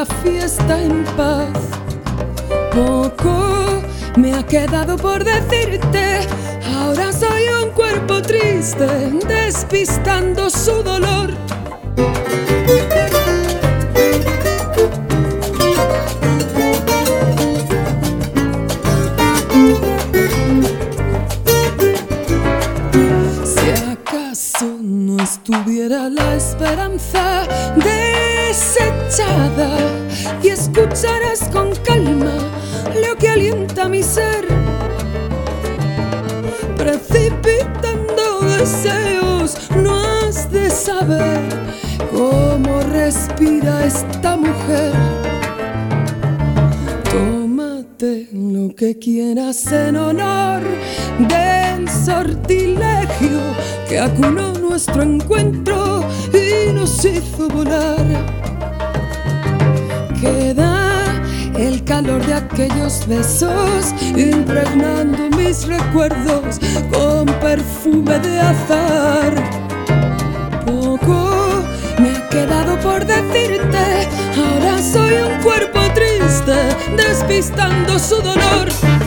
la fiesta en paz. Poco me ha quedado por decirte, ahora soy un cuerpo triste, despistando Tómate lo que quieras en honor del sortilegio que acunó nuestro encuentro y nos hizo volar. Queda el calor de aquellos besos impregnando mis recuerdos con perfume de azar. Poco quedado por decirte, ahora soy un cuerpo triste, despistando su dolor.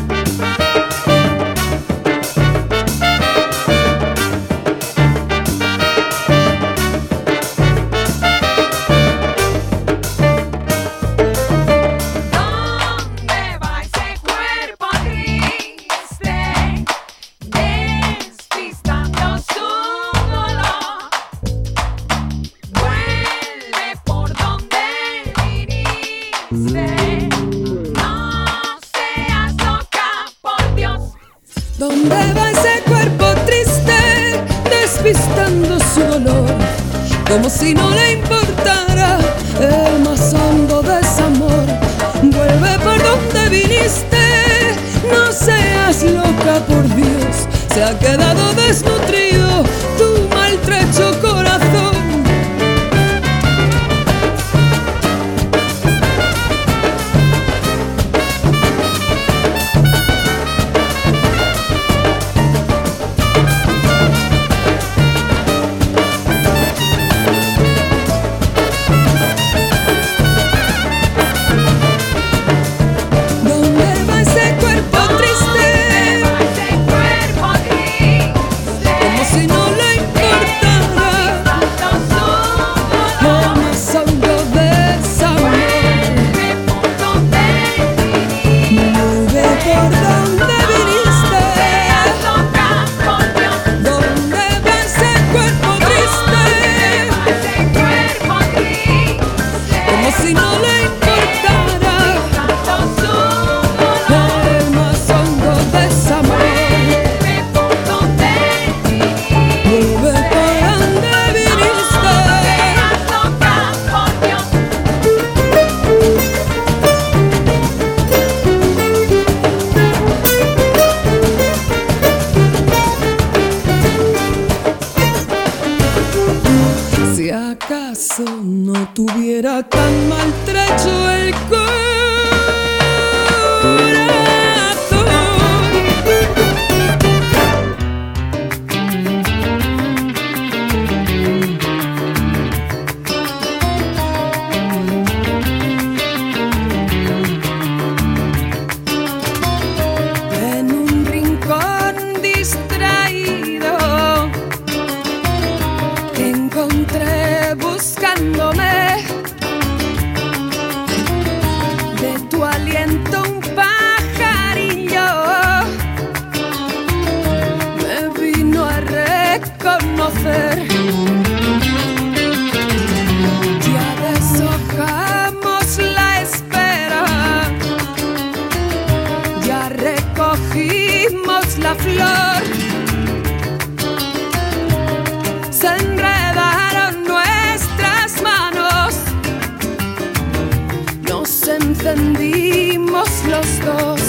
Nos encendimos los dos.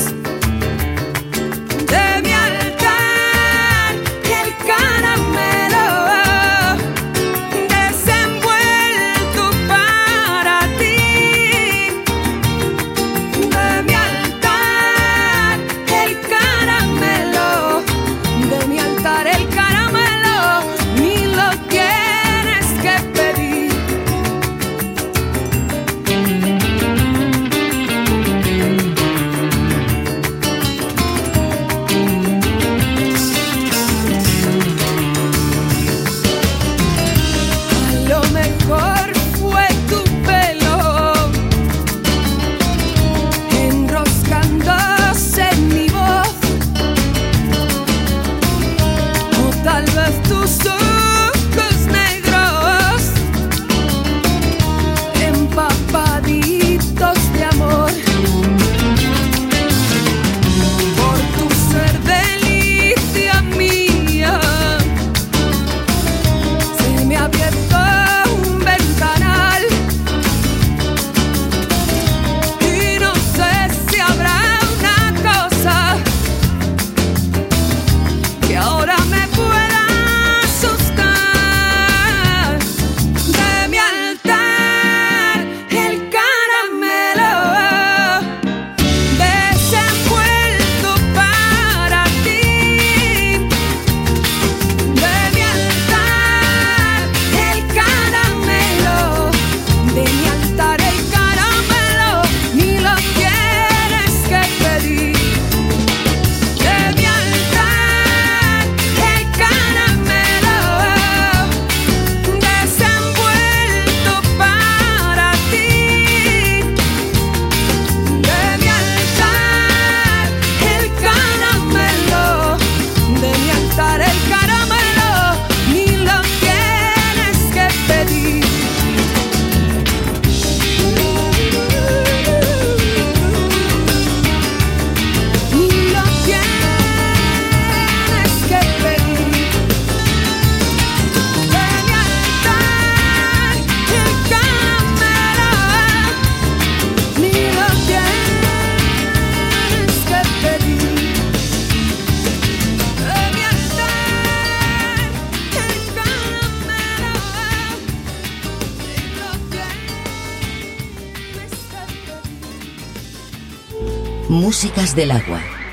Del agua.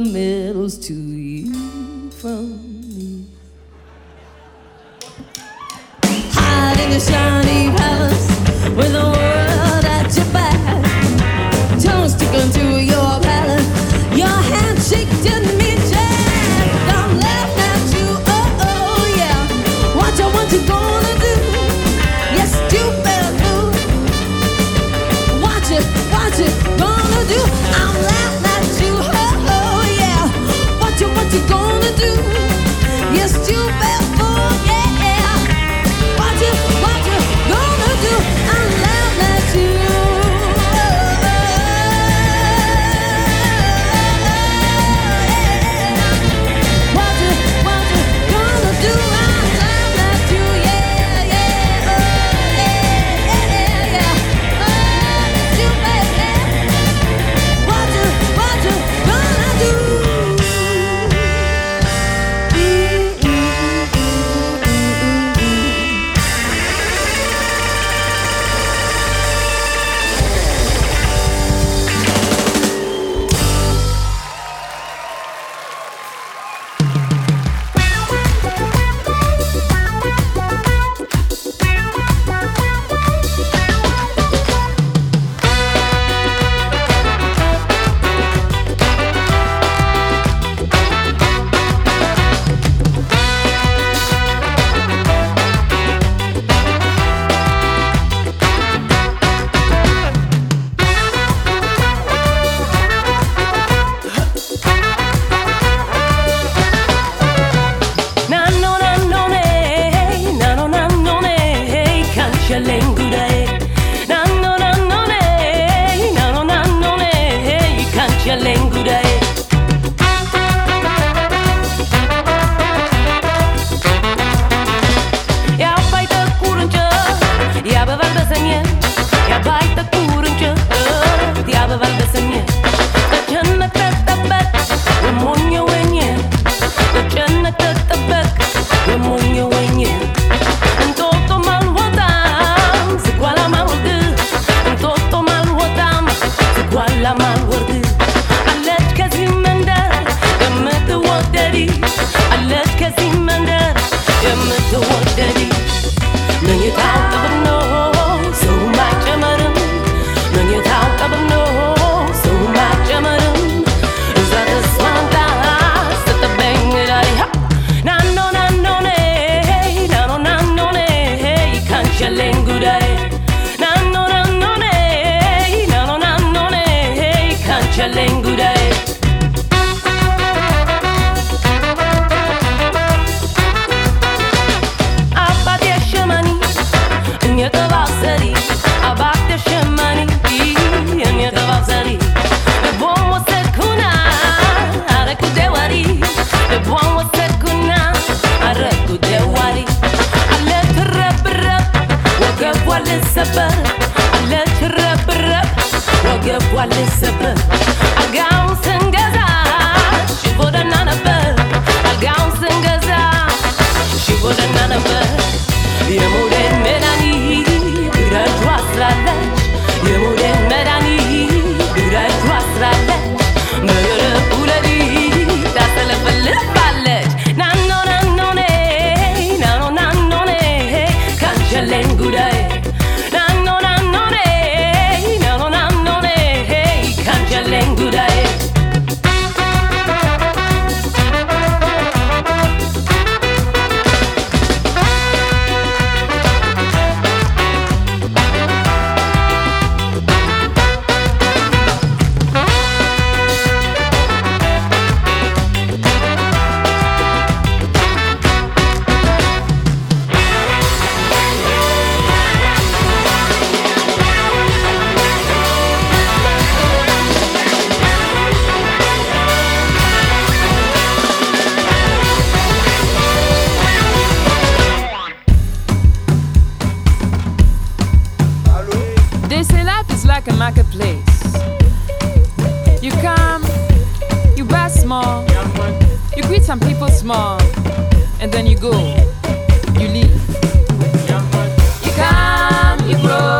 mưa say life is like a marketplace. You come, you buy small, you greet some people small, and then you go, you leave. You come, you grow.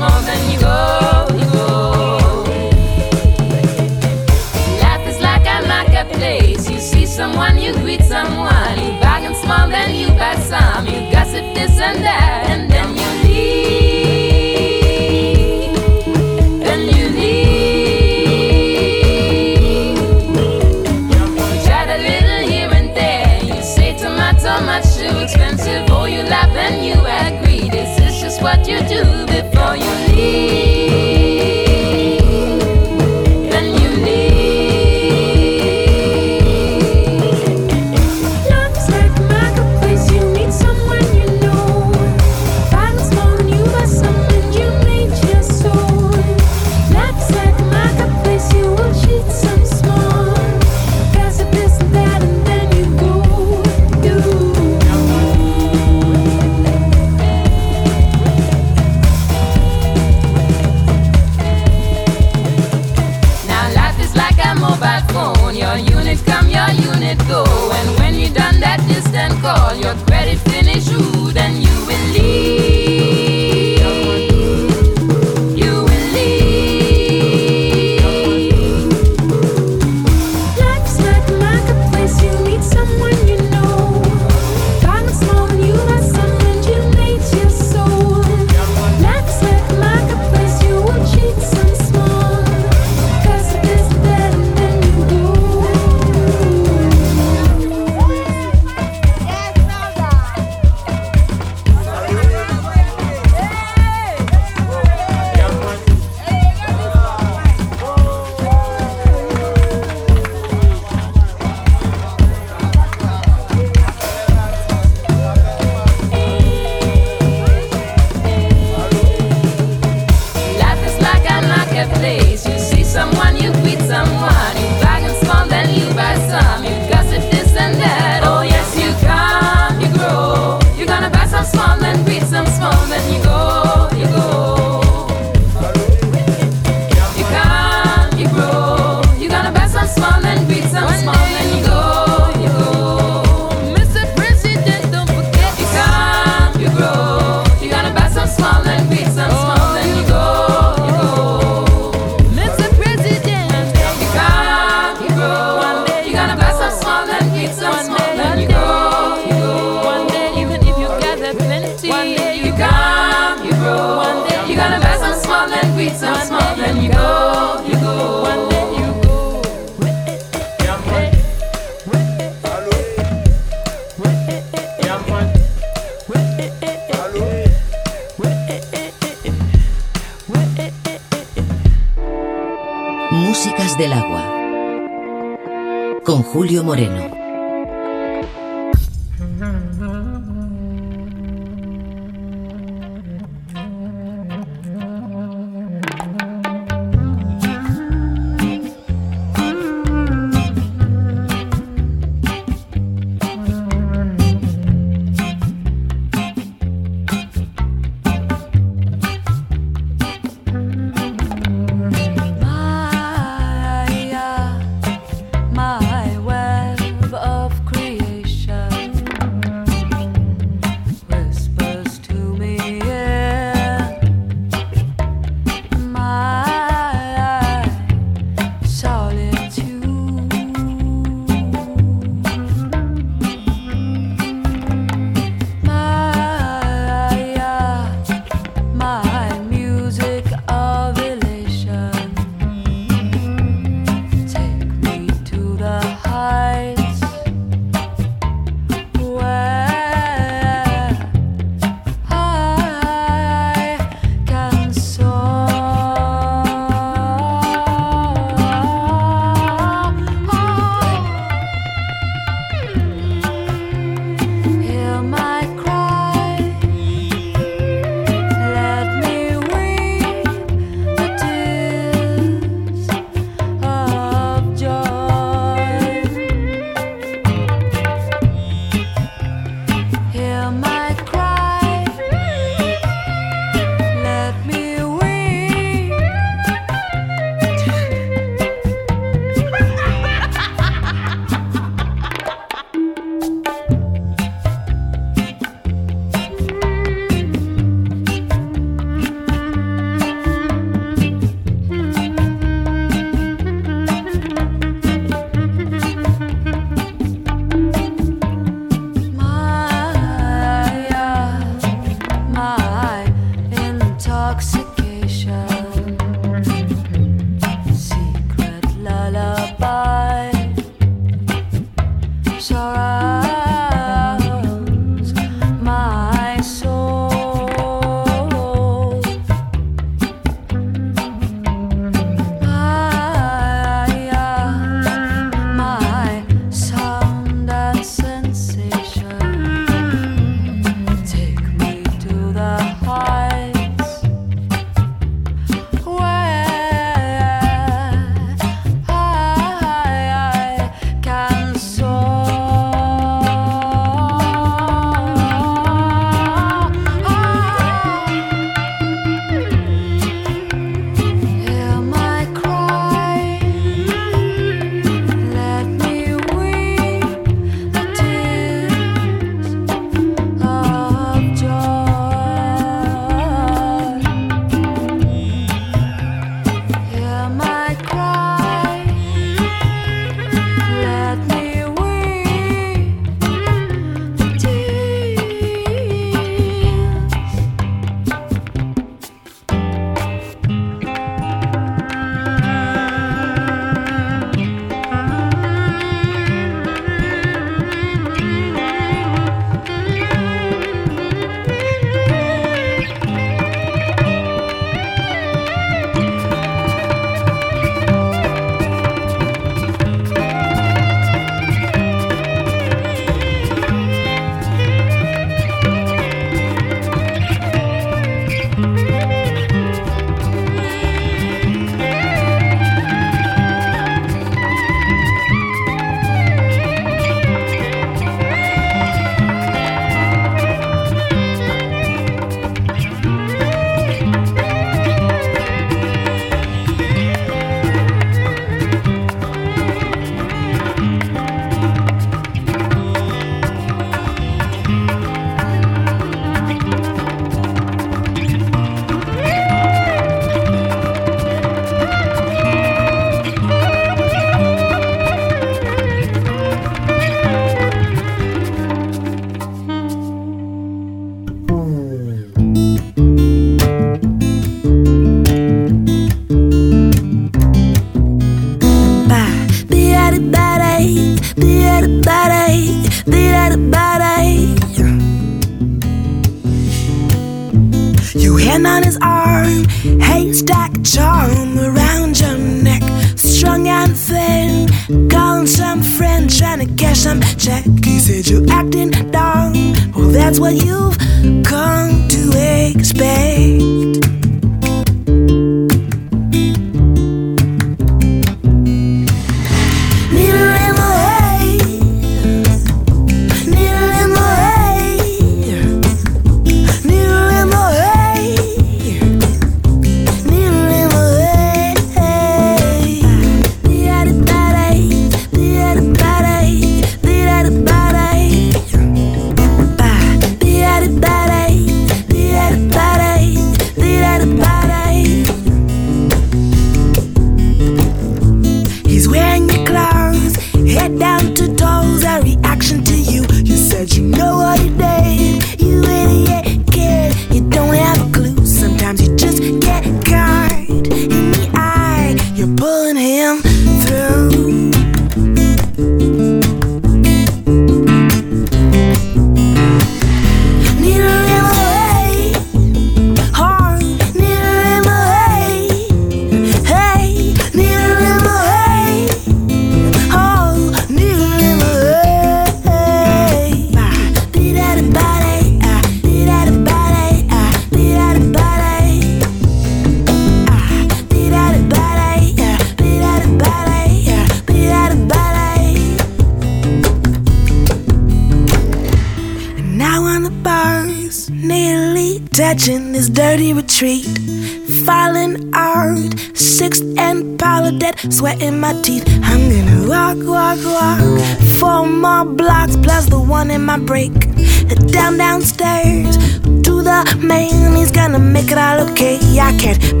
head.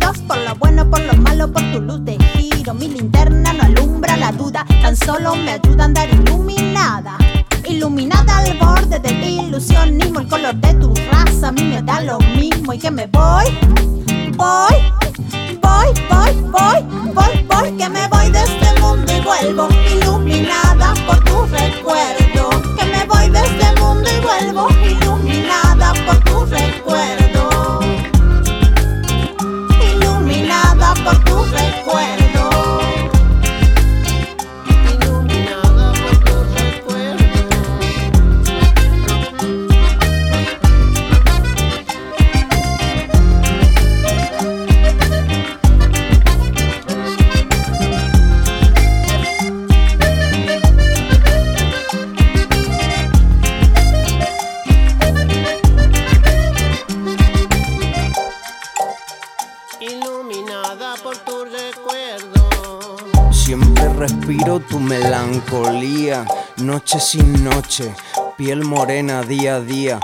por lo bueno, por lo malo, por tu luz de giro. Mi linterna no alumbra la duda, tan solo me ayuda a andar iluminada. Iluminada al borde del ilusionismo, el color de tu raza a mí me da lo mismo y que me voy, voy, voy, voy, voy, voy, voy, que me voy de este mundo y vuelvo iluminada por tu recuerdo, que me voy de este mundo y vuelvo iluminada. Melancolía, noche sin noche, piel morena día a día.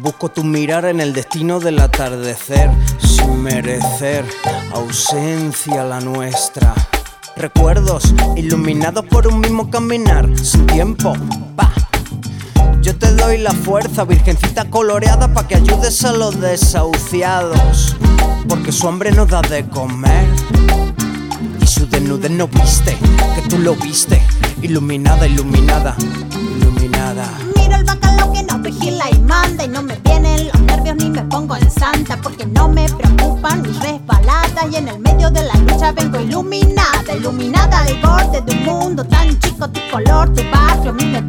Busco tu mirar en el destino del atardecer, sin merecer ausencia la nuestra. Recuerdos iluminados por un mismo caminar, sin tiempo, pa. Yo te doy la fuerza, virgencita coloreada, pa' que ayudes a los desahuciados. Porque su hambre no da de comer. Y su desnudez no viste, que tú lo viste. Iluminada, iluminada, iluminada. Miro el bacalao que nos vigila y manda y no me vienen los nervios ni me pongo en santa porque no me preocupan mis resbaladas y en el medio de la lucha vengo iluminada, iluminada al borde de un mundo tan chico, tu color, tu barrio, a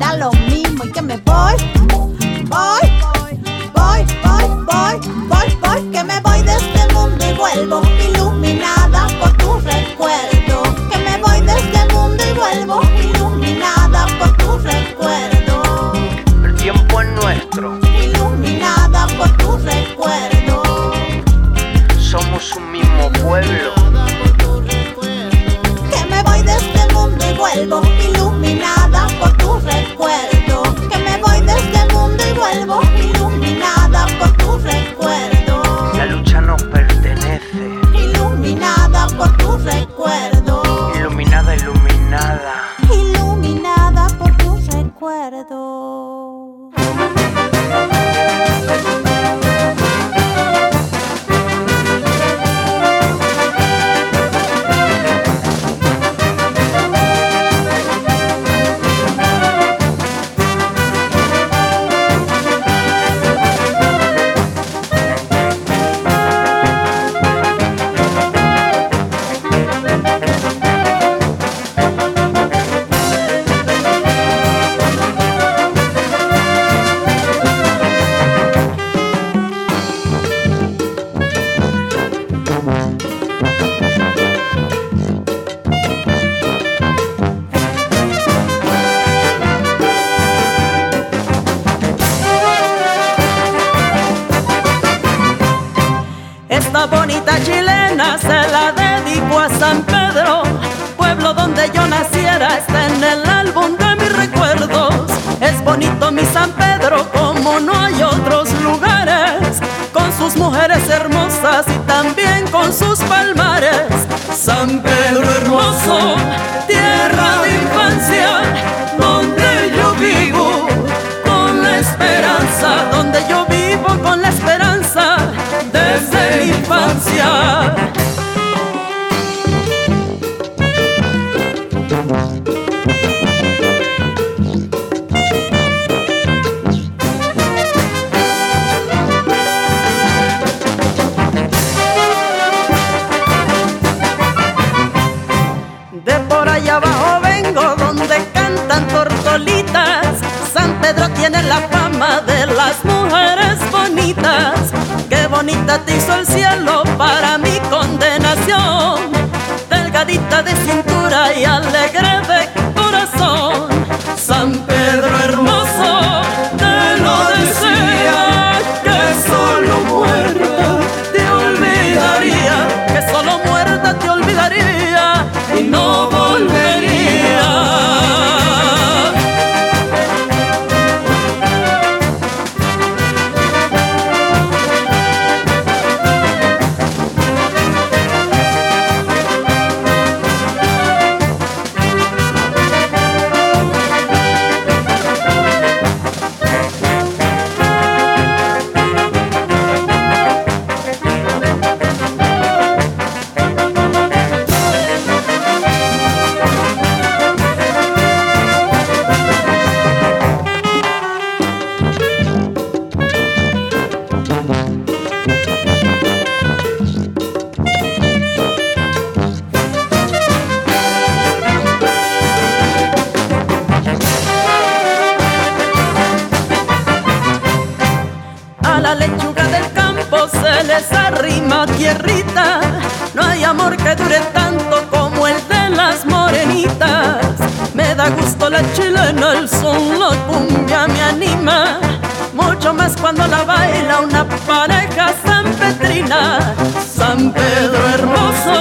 sus palmares. San Pedro hermoso, te hizo el cielo les arrima tierrita. No hay amor que dure tanto como el de las morenitas. Me da gusto la chilena, el son, la cumbia me anima. Mucho más cuando la baila una pareja sanpetrina. San Pedro hermoso,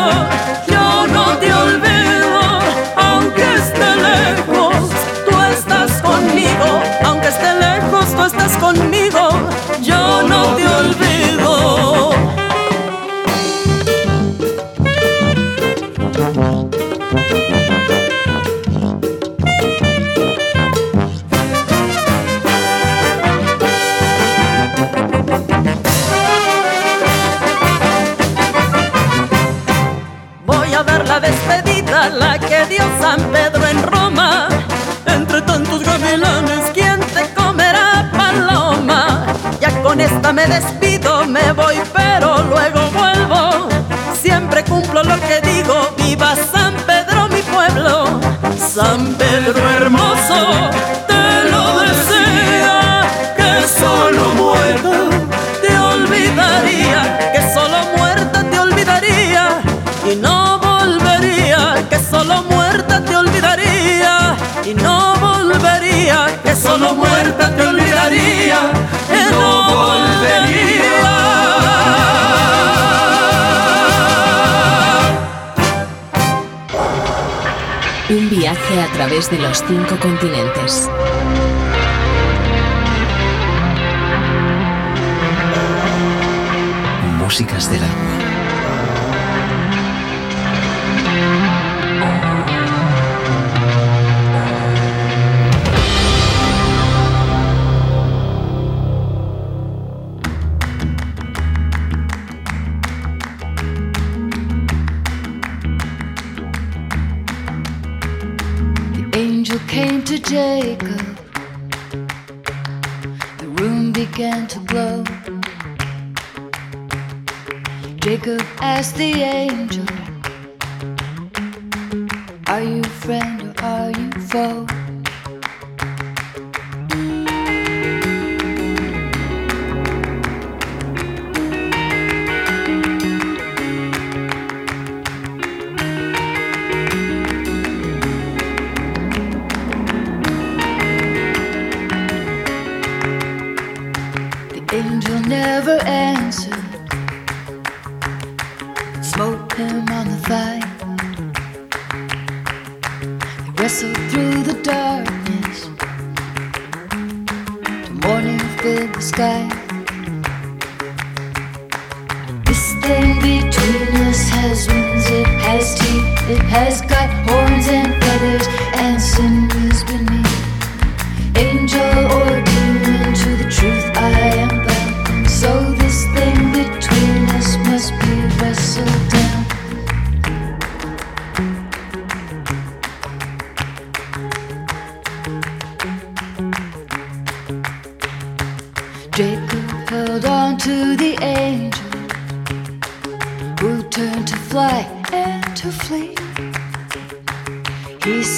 viaje a través de los cinco continentes. Músicas del agua.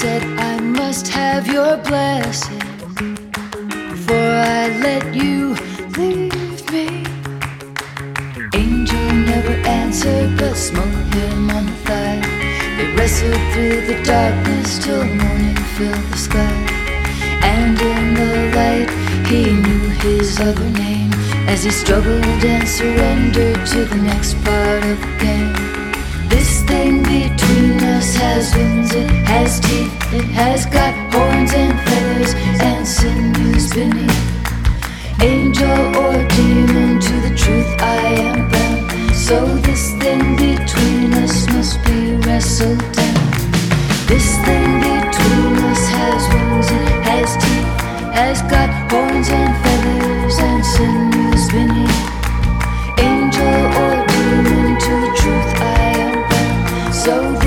Said, I must have your blessing before I let you leave me. Angel never answered but smote him on the thigh. They wrestled through the darkness till morning filled the sky. And in the light, he knew his other name as he struggled and surrendered to the next part of the game. Us has wings, it has teeth, it has got horns and feathers and sinews beneath. Angel or demon, to the truth I am bound. So this thing between us must be wrestled down. This thing between us has wings, it has teeth, has got horns and feathers and sinews beneath. Angel or demon, to the truth I am bound. So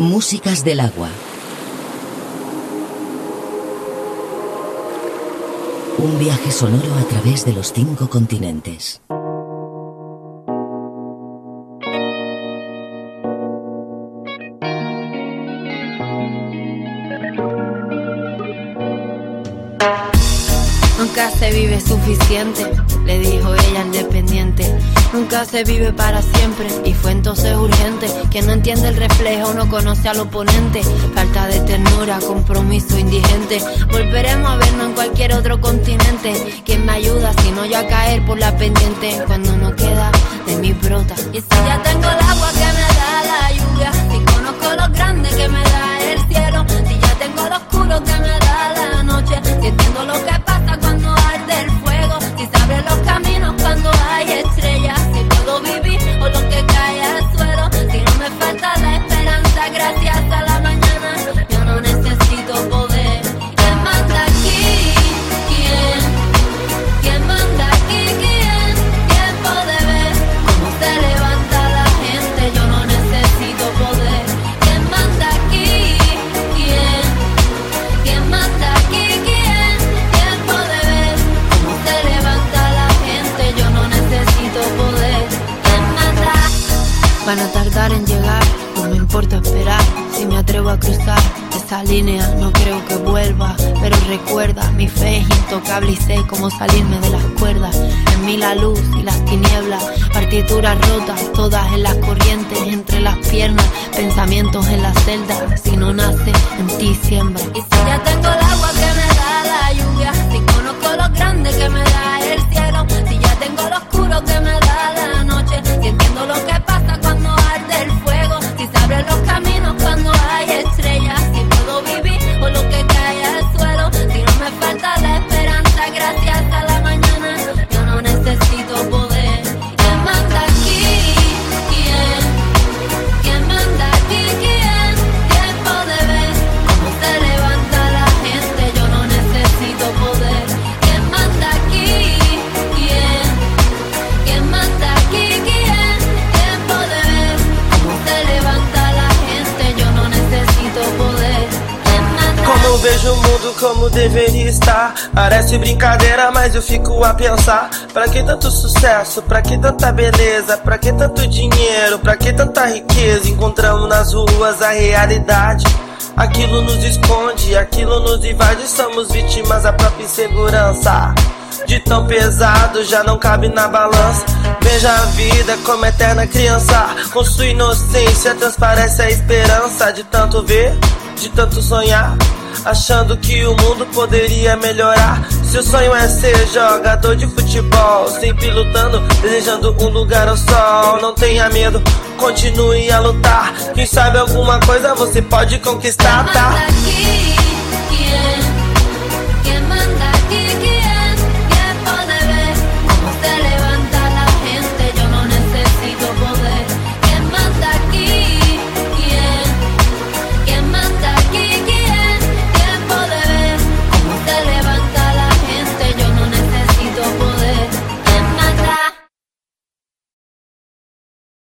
Músicas del agua. Un viaje sonoro a través de los cinco continentes. Nunca se vive suficiente, le dijo ella al dependiente. Nunca se vive para siempre y fue entonces urgente. Quien no entiende el reflejo no conoce al oponente. Falta de ternura, compromiso indigente. Volveremos a vernos en cualquier otro continente. ¿Quién me ayuda si no yo a caer por la pendiente? Cuando no queda de mi brota. Y si ya tengo el agua que me da la lluvia, si conozco lo grande que me da el cielo, si ya tengo lo oscuro que me da A cruzar esa línea, no creo que vuelva. Pero recuerda, mi fe es intocable y sé cómo salirme de las cuerdas. En mí la luz y las tinieblas, partituras rotas, todas en las corrientes, entre las piernas, pensamientos en la celda. Si no nace, en ti siembra. Si ya tengo el agua que Parece brincadeira, mas eu fico a pensar. Pra que tanto sucesso? Pra que tanta beleza? Pra que tanto dinheiro? Pra que tanta riqueza? Encontramos nas ruas a realidade. Aquilo nos esconde, aquilo nos invade. Somos vítimas da própria insegurança. De tão pesado já não cabe na balança. Veja a vida como eterna criança. Com sua inocência transparece a esperança de tanto ver, de tanto sonhar. Achando que o mundo poderia melhorar. Seu sonho é ser jogador de futebol. Sempre lutando, desejando um lugar ao sol. Não tenha medo, continue a lutar. Quem sabe alguma coisa você pode conquistar, tá?